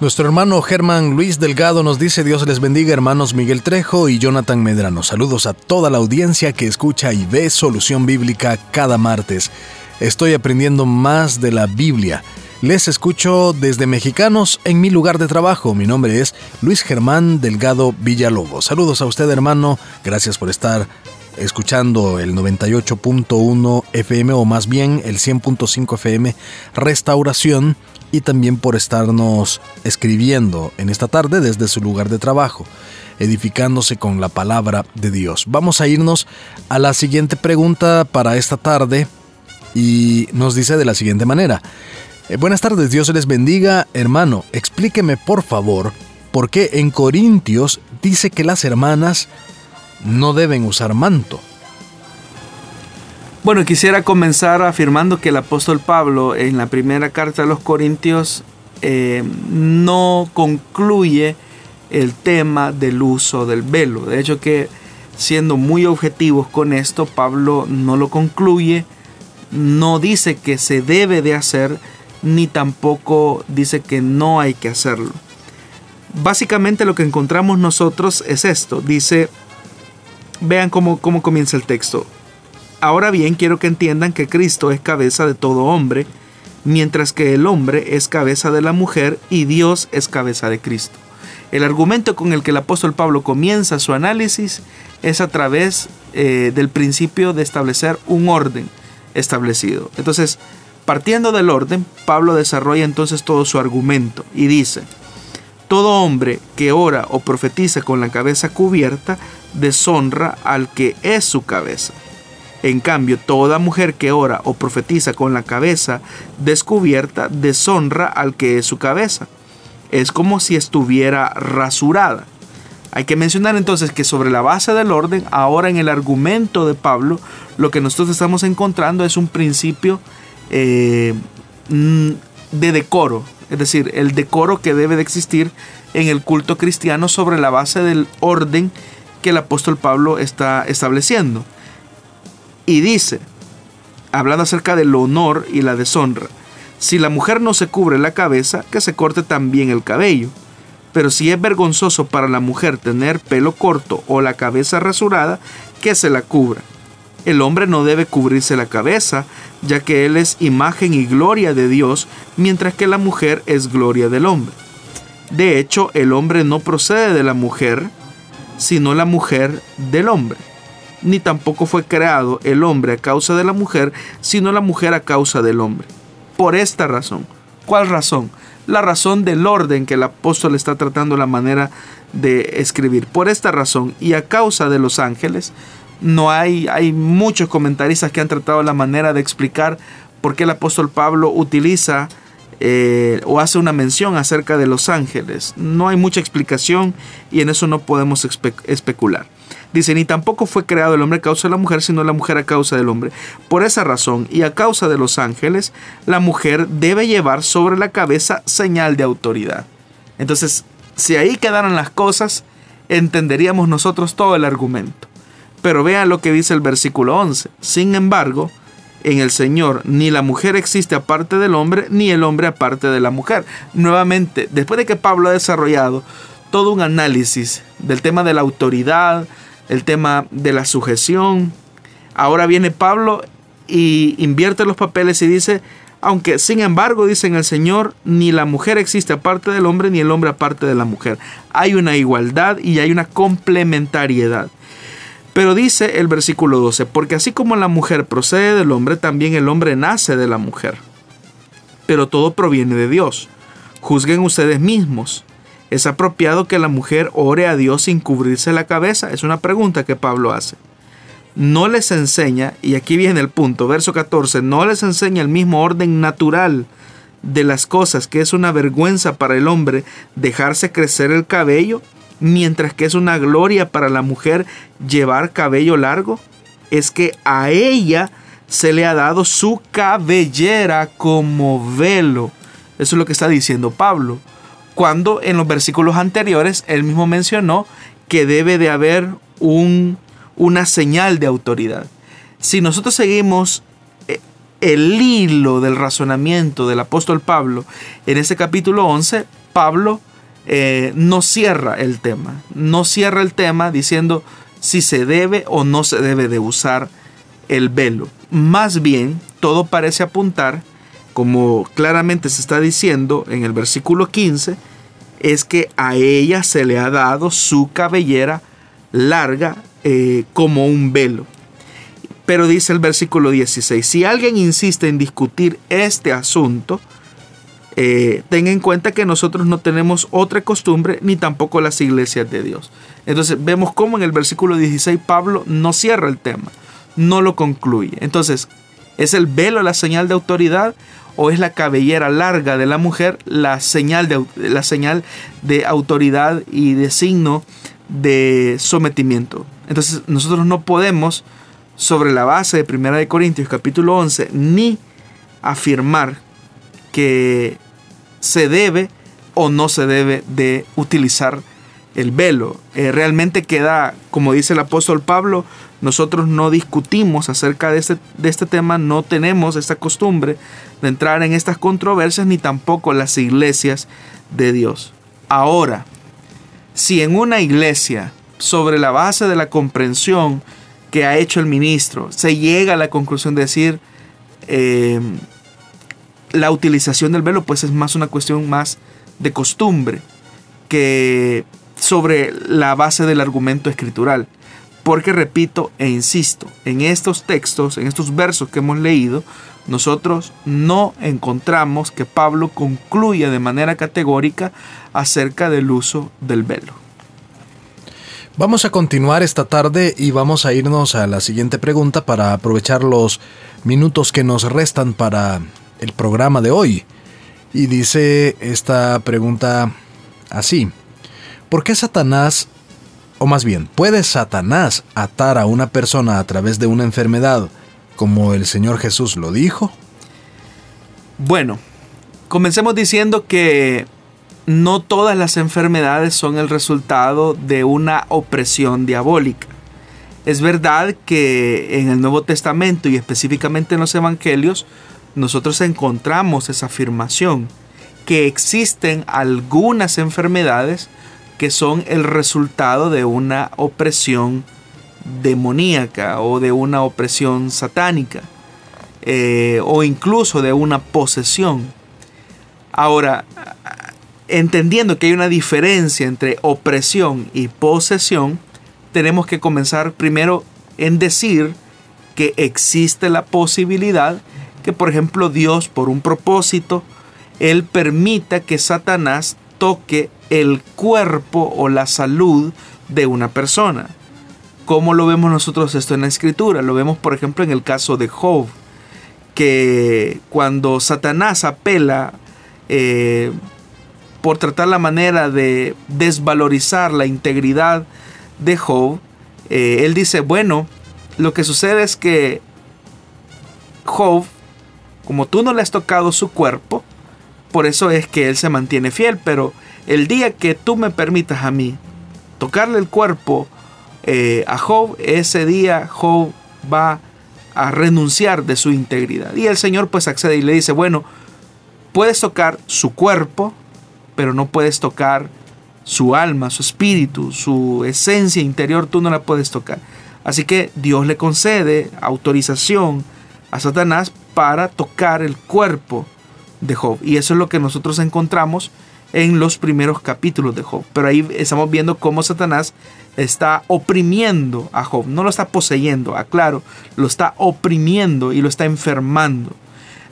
B: Nuestro hermano Germán Luis Delgado nos dice Dios les bendiga hermanos Miguel Trejo y Jonathan Medrano. Saludos a toda la audiencia que escucha y ve Solución Bíblica cada martes. Estoy aprendiendo más de la Biblia. Les escucho desde Mexicanos en mi lugar de trabajo. Mi nombre es Luis Germán Delgado Villalobos. Saludos a usted hermano. Gracias por estar escuchando el 98.1 FM o más bien el 100.5 FM Restauración y también por estarnos escribiendo en esta tarde desde su lugar de trabajo, edificándose con la palabra de Dios. Vamos a irnos a la siguiente pregunta para esta tarde y nos dice de la siguiente manera. Eh, buenas tardes, Dios les bendiga. Hermano, explíqueme por favor por qué en Corintios dice que las hermanas no deben usar manto.
C: Bueno, quisiera comenzar afirmando que el apóstol Pablo en la primera carta a los Corintios eh, no concluye el tema del uso del velo. De hecho que siendo muy objetivos con esto, Pablo no lo concluye, no dice que se debe de hacer, ni tampoco dice que no hay que hacerlo. Básicamente lo que encontramos nosotros es esto. Dice, vean cómo, cómo comienza el texto. Ahora bien, quiero que entiendan que Cristo es cabeza de todo hombre, mientras que el hombre es cabeza de la mujer y Dios es cabeza de Cristo. El argumento con el que el apóstol Pablo comienza su análisis es a través eh, del principio de establecer un orden establecido. Entonces, partiendo del orden, Pablo desarrolla entonces todo su argumento y dice, todo hombre que ora o profetiza con la cabeza cubierta deshonra al que es su cabeza en cambio, toda mujer que ora o profetiza con la cabeza descubierta deshonra al que es su cabeza. Es como si estuviera rasurada. Hay que mencionar entonces que sobre la base del orden, ahora en el argumento de Pablo, lo que nosotros estamos encontrando es un principio eh, mm, de decoro, es decir, el decoro que debe de existir en el culto cristiano sobre la base del orden que el apóstol Pablo está estableciendo. Y dice, hablando acerca del honor y la deshonra, si la mujer no se cubre la cabeza, que se corte también el cabello. Pero si es vergonzoso para la mujer tener pelo corto o la cabeza rasurada, que se la cubra. El hombre no debe cubrirse la cabeza, ya que él es imagen y gloria de Dios, mientras que la mujer es gloria del hombre. De hecho, el hombre no procede de la mujer, sino la mujer del hombre ni tampoco fue creado el hombre a causa de la mujer, sino la mujer a causa del hombre. Por esta razón. ¿Cuál razón? La razón del orden que el apóstol está tratando la manera de escribir. Por esta razón y a causa de los ángeles, no hay, hay muchos comentaristas que han tratado la manera de explicar por qué el apóstol Pablo utiliza eh, o hace una mención acerca de los ángeles. No hay mucha explicación y en eso no podemos especular. Dice, ni tampoco fue creado el hombre a causa de la mujer, sino la mujer a causa del hombre. Por esa razón y a causa de los ángeles, la mujer debe llevar sobre la cabeza señal de autoridad. Entonces, si ahí quedaran las cosas, entenderíamos nosotros todo el argumento. Pero vean lo que dice el versículo 11. Sin embargo, en el Señor ni la mujer existe aparte del hombre, ni el hombre aparte de la mujer. Nuevamente, después de que Pablo ha desarrollado todo un análisis del tema de la autoridad, el tema de la sujeción. Ahora viene Pablo y invierte los papeles y dice, aunque sin embargo, dice en el Señor, ni la mujer existe aparte del hombre, ni el hombre aparte de la mujer. Hay una igualdad y hay una complementariedad. Pero dice el versículo 12, porque así como la mujer procede del hombre, también el hombre nace de la mujer. Pero todo proviene de Dios. Juzguen ustedes mismos. ¿Es apropiado que la mujer ore a Dios sin cubrirse la cabeza? Es una pregunta que Pablo hace. No les enseña, y aquí viene el punto, verso 14, no les enseña el mismo orden natural de las cosas, que es una vergüenza para el hombre dejarse crecer el cabello, mientras que es una gloria para la mujer llevar cabello largo? Es que a ella se le ha dado su cabellera como velo. Eso es lo que está diciendo Pablo. Cuando en los versículos anteriores él mismo mencionó que debe de haber un, una señal de autoridad. Si nosotros seguimos eh, el hilo del razonamiento del apóstol Pablo en ese capítulo 11, Pablo eh, no cierra el tema. No cierra el tema diciendo si se debe o no se debe de usar el velo. Más bien, todo parece apuntar, como claramente se está diciendo en el versículo 15, es que a ella se le ha dado su cabellera larga eh, como un velo. Pero dice el versículo 16, si alguien insiste en discutir este asunto, eh, en cuenta que nosotros no tenemos otra costumbre ni tampoco las iglesias de Dios. Entonces vemos cómo en el versículo 16 Pablo no cierra el tema, no lo concluye. Entonces, ¿es el velo la señal de autoridad o es la cabellera larga de la mujer la señal de, la señal de autoridad y de signo de sometimiento? Entonces nosotros no podemos, sobre la base de 1 Corintios capítulo 11, ni afirmar que se debe o no se debe de utilizar el velo. Eh, realmente queda, como dice el apóstol Pablo, nosotros no discutimos acerca de este, de este tema, no tenemos esta costumbre de entrar en estas controversias, ni tampoco las iglesias de Dios. Ahora, si en una iglesia, sobre la base de la comprensión que ha hecho el ministro, se llega a la conclusión de decir, eh, la utilización del velo pues es más una cuestión más de costumbre que sobre la base del argumento escritural. Porque repito e insisto, en estos textos, en estos versos que hemos leído, nosotros no encontramos que Pablo concluya de manera categórica acerca del uso del velo.
B: Vamos a continuar esta tarde y vamos a irnos a la siguiente pregunta para aprovechar los minutos que nos restan para el programa de hoy. Y dice esta pregunta así. ¿Por qué Satanás, o más bien, puede Satanás atar a una persona a través de una enfermedad como el Señor Jesús lo dijo?
C: Bueno, comencemos diciendo que no todas las enfermedades son el resultado de una opresión diabólica. Es verdad que en el Nuevo Testamento y específicamente en los Evangelios nosotros encontramos esa afirmación, que existen algunas enfermedades que son el resultado de una opresión demoníaca o de una opresión satánica eh, o incluso de una posesión. Ahora, entendiendo que hay una diferencia entre opresión y posesión, tenemos que comenzar primero en decir que existe la posibilidad que por ejemplo Dios por un propósito, Él permita que Satanás toque el cuerpo o la salud de una persona. ¿Cómo lo vemos nosotros esto en la escritura? Lo vemos por ejemplo en el caso de Job, que cuando Satanás apela eh, por tratar la manera de desvalorizar la integridad de Job, eh, él dice, bueno, lo que sucede es que Job como tú no le has tocado su cuerpo, por eso es que él se mantiene fiel. Pero el día que tú me permitas a mí tocarle el cuerpo eh, a Job, ese día Job va a renunciar de su integridad. Y el Señor pues accede y le dice, bueno, puedes tocar su cuerpo, pero no puedes tocar su alma, su espíritu, su esencia interior, tú no la puedes tocar. Así que Dios le concede autorización a Satanás para tocar el cuerpo de Job. Y eso es lo que nosotros encontramos en los primeros capítulos de Job. Pero ahí estamos viendo cómo Satanás está oprimiendo a Job. No lo está poseyendo, aclaro, lo está oprimiendo y lo está enfermando.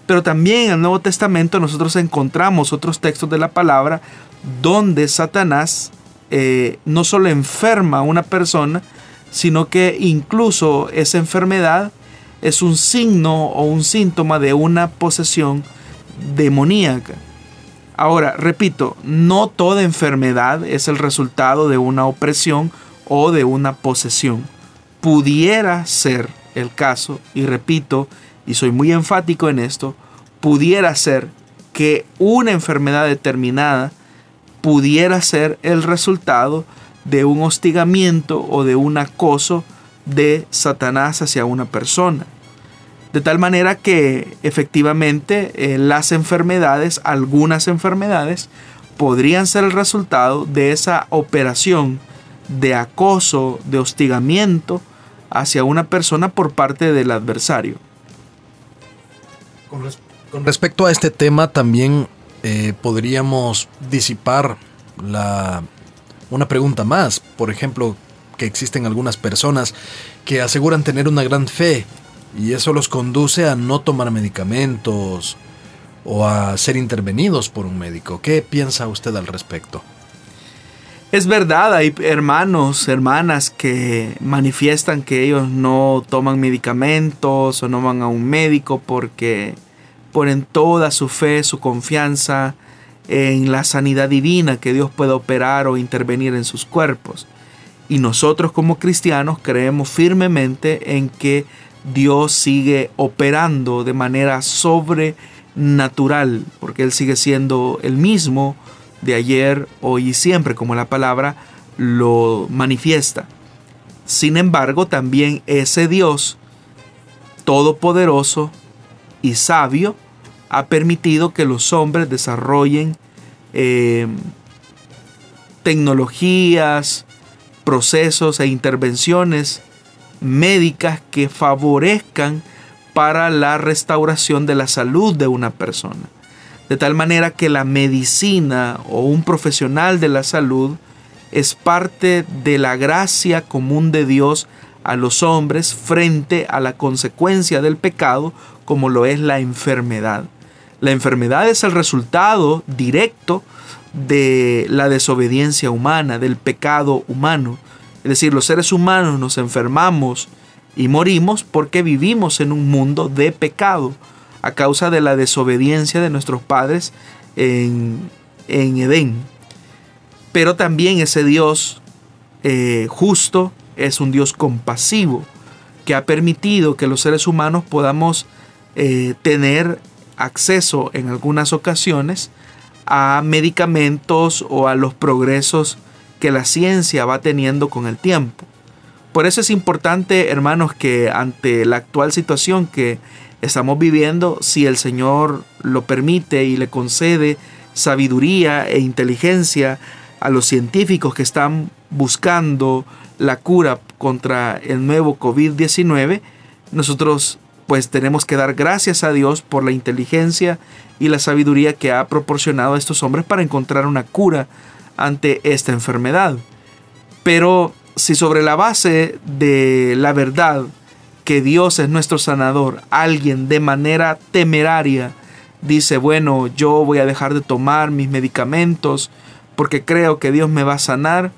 C: Pero también en el Nuevo Testamento nosotros encontramos otros textos de la palabra donde Satanás eh, no solo enferma a una persona, sino que incluso esa enfermedad es un signo o un síntoma de una posesión demoníaca. Ahora, repito, no toda enfermedad es el resultado de una opresión o de una posesión. Pudiera ser el caso, y repito, y soy muy enfático en esto, pudiera ser que una enfermedad determinada pudiera ser el resultado de un hostigamiento o de un acoso de Satanás hacia una persona. De tal manera que efectivamente eh, las enfermedades, algunas enfermedades, podrían ser el resultado de esa operación de acoso, de hostigamiento hacia una persona por parte del adversario.
B: Con, respecto a este tema también eh, podríamos disipar la, una pregunta más. Por ejemplo, que existen algunas personas que aseguran tener una gran fe y eso los conduce a no tomar medicamentos o a ser intervenidos por un médico. ¿Qué piensa usted al respecto?
C: Es verdad, hay hermanos, hermanas que manifiestan que ellos no toman medicamentos o no van a un médico porque ponen toda su fe, su confianza en la sanidad divina que Dios puede operar o intervenir en sus cuerpos. Y nosotros como cristianos creemos firmemente en que Dios sigue operando de manera sobrenatural, porque Él sigue siendo el mismo de ayer, hoy y siempre, como la palabra lo manifiesta. Sin embargo, también ese Dios todopoderoso y sabio ha permitido que los hombres desarrollen eh, tecnologías, procesos e intervenciones médicas que favorezcan para la restauración de la salud de una persona. De tal manera que la medicina o un profesional de la salud es parte de la gracia común de Dios a los hombres frente a la consecuencia del pecado como lo es la enfermedad. La enfermedad es el resultado directo de la desobediencia humana, del pecado humano. Es decir, los seres humanos nos enfermamos y morimos porque vivimos en un mundo de pecado a causa de la desobediencia de nuestros padres en, Edén. Pero también ese Dios eh, justo es un Dios compasivo que ha permitido que los seres humanos podamos eh, tener acceso en algunas ocasiones a medicamentos o a los progresos que la ciencia va teniendo con el tiempo. Por eso es importante, hermanos, que ante la actual situación que estamos viviendo, si el Señor lo permite y le concede sabiduría e inteligencia a los científicos que están buscando la cura contra el nuevo COVID-19, nosotros pues tenemos que dar gracias a Dios por la inteligencia y la sabiduría que ha proporcionado a estos hombres para encontrar una cura ante esta enfermedad. Pero si sobre la base de la verdad que Dios es nuestro sanador, alguien de manera temeraria dice, bueno, yo voy a dejar de tomar mis medicamentos porque creo que Dios me va a sanar,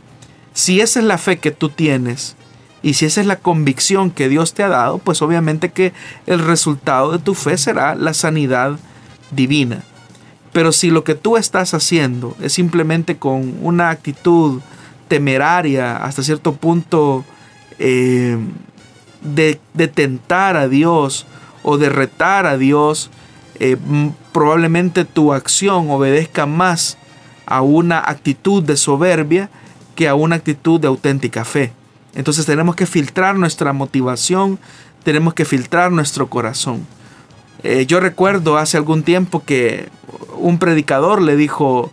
C: si esa es la fe que tú tienes, y si esa es la convicción que Dios te ha dado, pues obviamente que el resultado de tu fe será la sanidad divina. Pero si lo que tú estás haciendo es simplemente con una actitud temeraria, hasta cierto punto eh, de, tentar a Dios o de retar a Dios, eh, probablemente tu acción obedezca más a una actitud de soberbia que a una actitud de auténtica fe. Entonces tenemos que filtrar nuestra motivación, tenemos que filtrar nuestro corazón. Eh, yo recuerdo hace algún tiempo que un predicador le dijo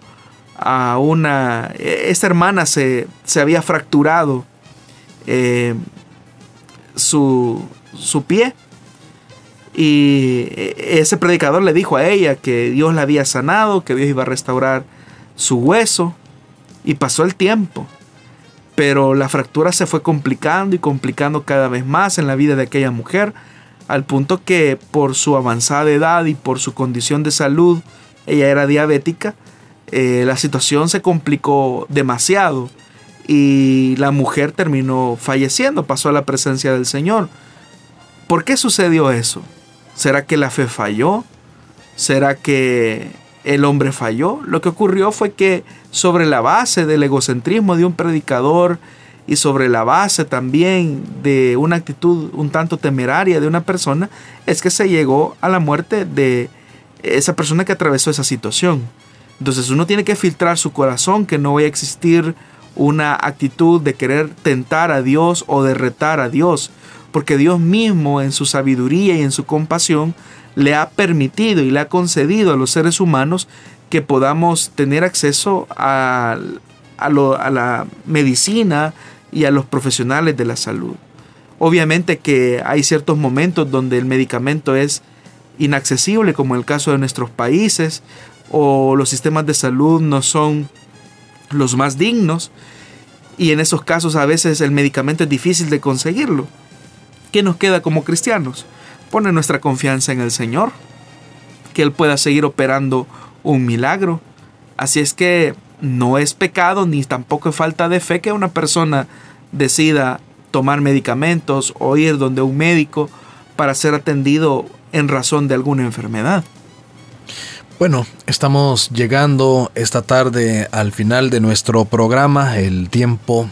C: a una... Esta hermana se, había fracturado eh, su, su pie y ese predicador le dijo a ella que Dios la había sanado, que Dios iba a restaurar su hueso y pasó el tiempo. Pero la fractura se fue complicando y complicando cada vez más en la vida de aquella mujer, al punto que por su avanzada edad y por su condición de salud, ella era diabética, eh, la situación se complicó demasiado y la mujer terminó falleciendo, pasó a la presencia del Señor. ¿Por qué sucedió eso? ¿Será que la fe falló? ¿Será que el hombre falló. Lo que ocurrió fue que sobre la base del egocentrismo de un predicador y sobre la base también de una actitud un tanto temeraria de una persona, es que se llegó a la muerte de esa persona que atravesó esa situación. Entonces uno tiene que filtrar su corazón, que no vaya a existir una actitud de querer tentar a Dios o de retar a Dios, porque Dios mismo en su sabiduría y en su compasión le ha permitido y le ha concedido a los seres humanos que podamos tener acceso a, a, la medicina y a los profesionales de la salud. Obviamente que hay ciertos momentos donde el medicamento es inaccesible, como el caso de nuestros países, o los sistemas de salud no son los más dignos, y en esos casos a veces el medicamento es difícil de conseguirlo. ¿Qué nos queda como cristianos? Poner nuestra confianza en el Señor, que Él pueda seguir operando un milagro. Así es que no es pecado ni tampoco es falta de fe que una persona decida tomar medicamentos o ir donde un médico para ser atendido en razón de alguna enfermedad.
B: Bueno, estamos llegando esta tarde al final de nuestro programa. El tiempo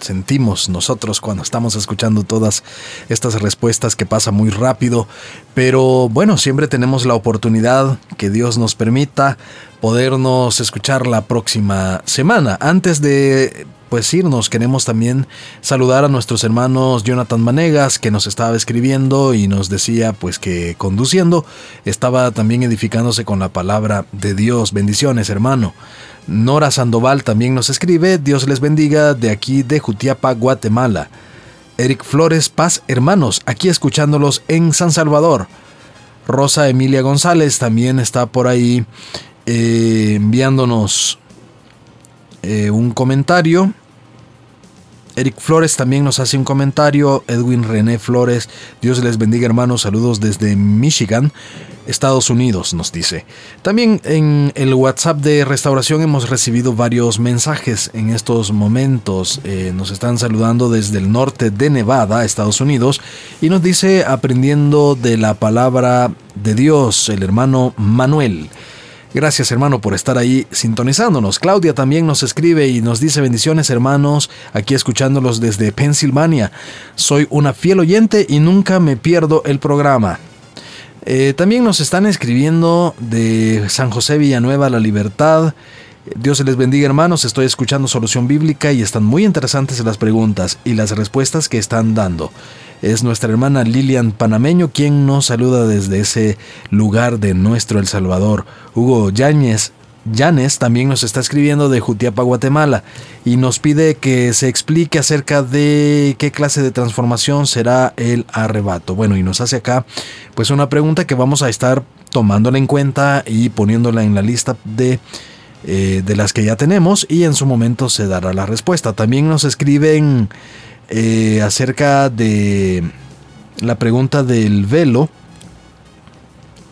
B: sentimos nosotros cuando estamos escuchando todas estas respuestas que pasa muy rápido, pero bueno, siempre tenemos la oportunidad que Dios nos permita podernos escuchar la próxima semana. Antes de pues irnos, queremos también saludar a nuestros hermanos Jonathan Manegas, que nos estaba escribiendo y nos decía pues que conduciendo estaba también edificándose con la palabra de Dios. Bendiciones, hermano. Nora Sandoval también nos escribe, Dios les bendiga de aquí de Jutiapa, Guatemala. Eric Flores Paz, hermanos, aquí escuchándolos en San Salvador. Rosa Emilia González también está por ahí eh, enviándonos eh, un comentario. Eric Flores también nos hace un comentario. Edwin René Flores, Dios les bendiga hermanos, saludos desde Michigan, Estados Unidos, nos dice. También en el WhatsApp de restauración hemos recibido varios mensajes en estos momentos. Eh, nos están saludando desde el norte de Nevada, Estados Unidos, y nos dice aprendiendo de la palabra de Dios, el hermano Manuel. Gracias hermano por estar ahí sintonizándonos. Claudia también nos escribe y nos dice bendiciones hermanos, aquí escuchándolos desde Pensilvania. Soy una fiel oyente y nunca me pierdo el programa. Eh, también nos están escribiendo de San José Villanueva, La Libertad. Dios les bendiga hermanos, estoy escuchando Solución Bíblica y están muy interesantes las preguntas y las respuestas que están dando. Es nuestra hermana Lilian Panameño quien nos saluda desde ese lugar de nuestro El Salvador. Hugo Yáñez Yanes también nos está escribiendo de Jutiapa, Guatemala, y nos pide que se explique acerca de qué clase de transformación será el arrebato. Bueno, y nos hace acá pues una pregunta que vamos a estar tomándola en cuenta y poniéndola en la lista de, eh, de las que ya tenemos y en su momento se dará la respuesta. También nos escriben eh, acerca de la pregunta del velo.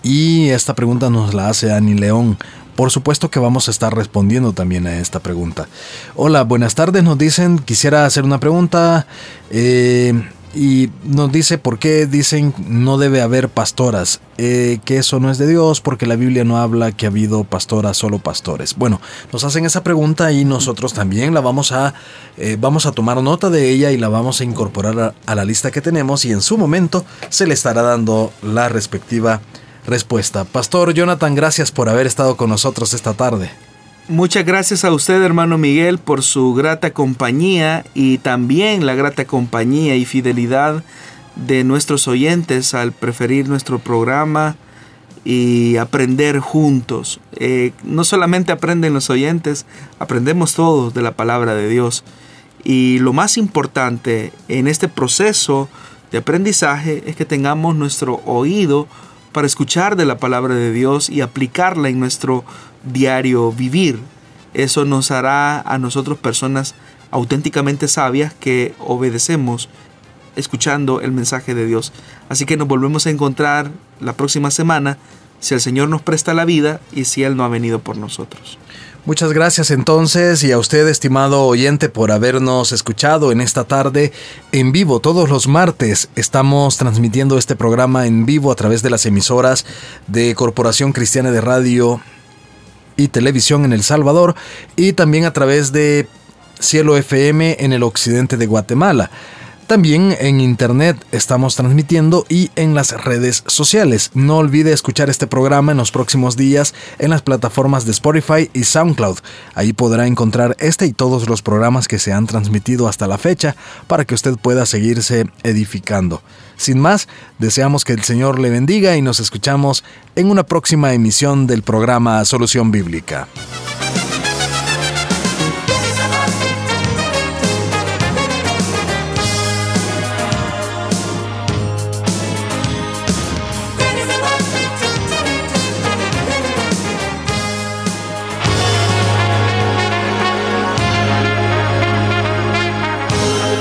B: Y esta pregunta nos la hace Ani León. Por supuesto que vamos a estar respondiendo también a esta pregunta. Hola, buenas tardes, nos dicen, quisiera hacer una pregunta. Eh, y nos dice por qué dicen no debe haber pastoras, eh, que eso no es de Dios, porque la Biblia no habla que ha habido pastoras, solo pastores. Bueno, nos hacen esa pregunta y nosotros también la vamos a, eh, vamos a tomar nota de ella y la vamos a incorporar a, a la lista que tenemos y en su momento se le estará dando la respectiva respuesta. Pastor Jonathan, gracias por haber estado con nosotros esta tarde.
C: Muchas gracias a usted, hermano Miguel, por su grata compañía y también la grata compañía y fidelidad de nuestros oyentes al preferir nuestro programa y aprender juntos. Eh, no solamente aprenden los oyentes, aprendemos todos de la palabra de Dios. Y lo más importante en este proceso de aprendizaje es que tengamos nuestro oído para escuchar de la palabra de Dios y aplicarla en nuestro diario vivir. Eso nos hará a nosotros personas auténticamente sabias que obedecemos escuchando el mensaje de Dios. Así que nos volvemos a encontrar la próxima semana si el Señor nos presta la vida y si Él no ha venido por nosotros.
B: Muchas gracias entonces y a usted estimado oyente por habernos escuchado en esta tarde en vivo. Todos los martes estamos transmitiendo este programa en vivo a través de las emisoras de Corporación Cristiana de Radio y televisión en El Salvador y también a través de Cielo FM en el occidente de Guatemala. También en internet estamos transmitiendo y en las redes sociales. No olvide escuchar este programa en los próximos días en las plataformas de Spotify y SoundCloud. Ahí podrá encontrar este y todos los programas que se han transmitido hasta la fecha para que usted pueda seguirse edificando. Sin más, deseamos que el Señor le bendiga y nos escuchamos en una próxima emisión del programa Solución Bíblica.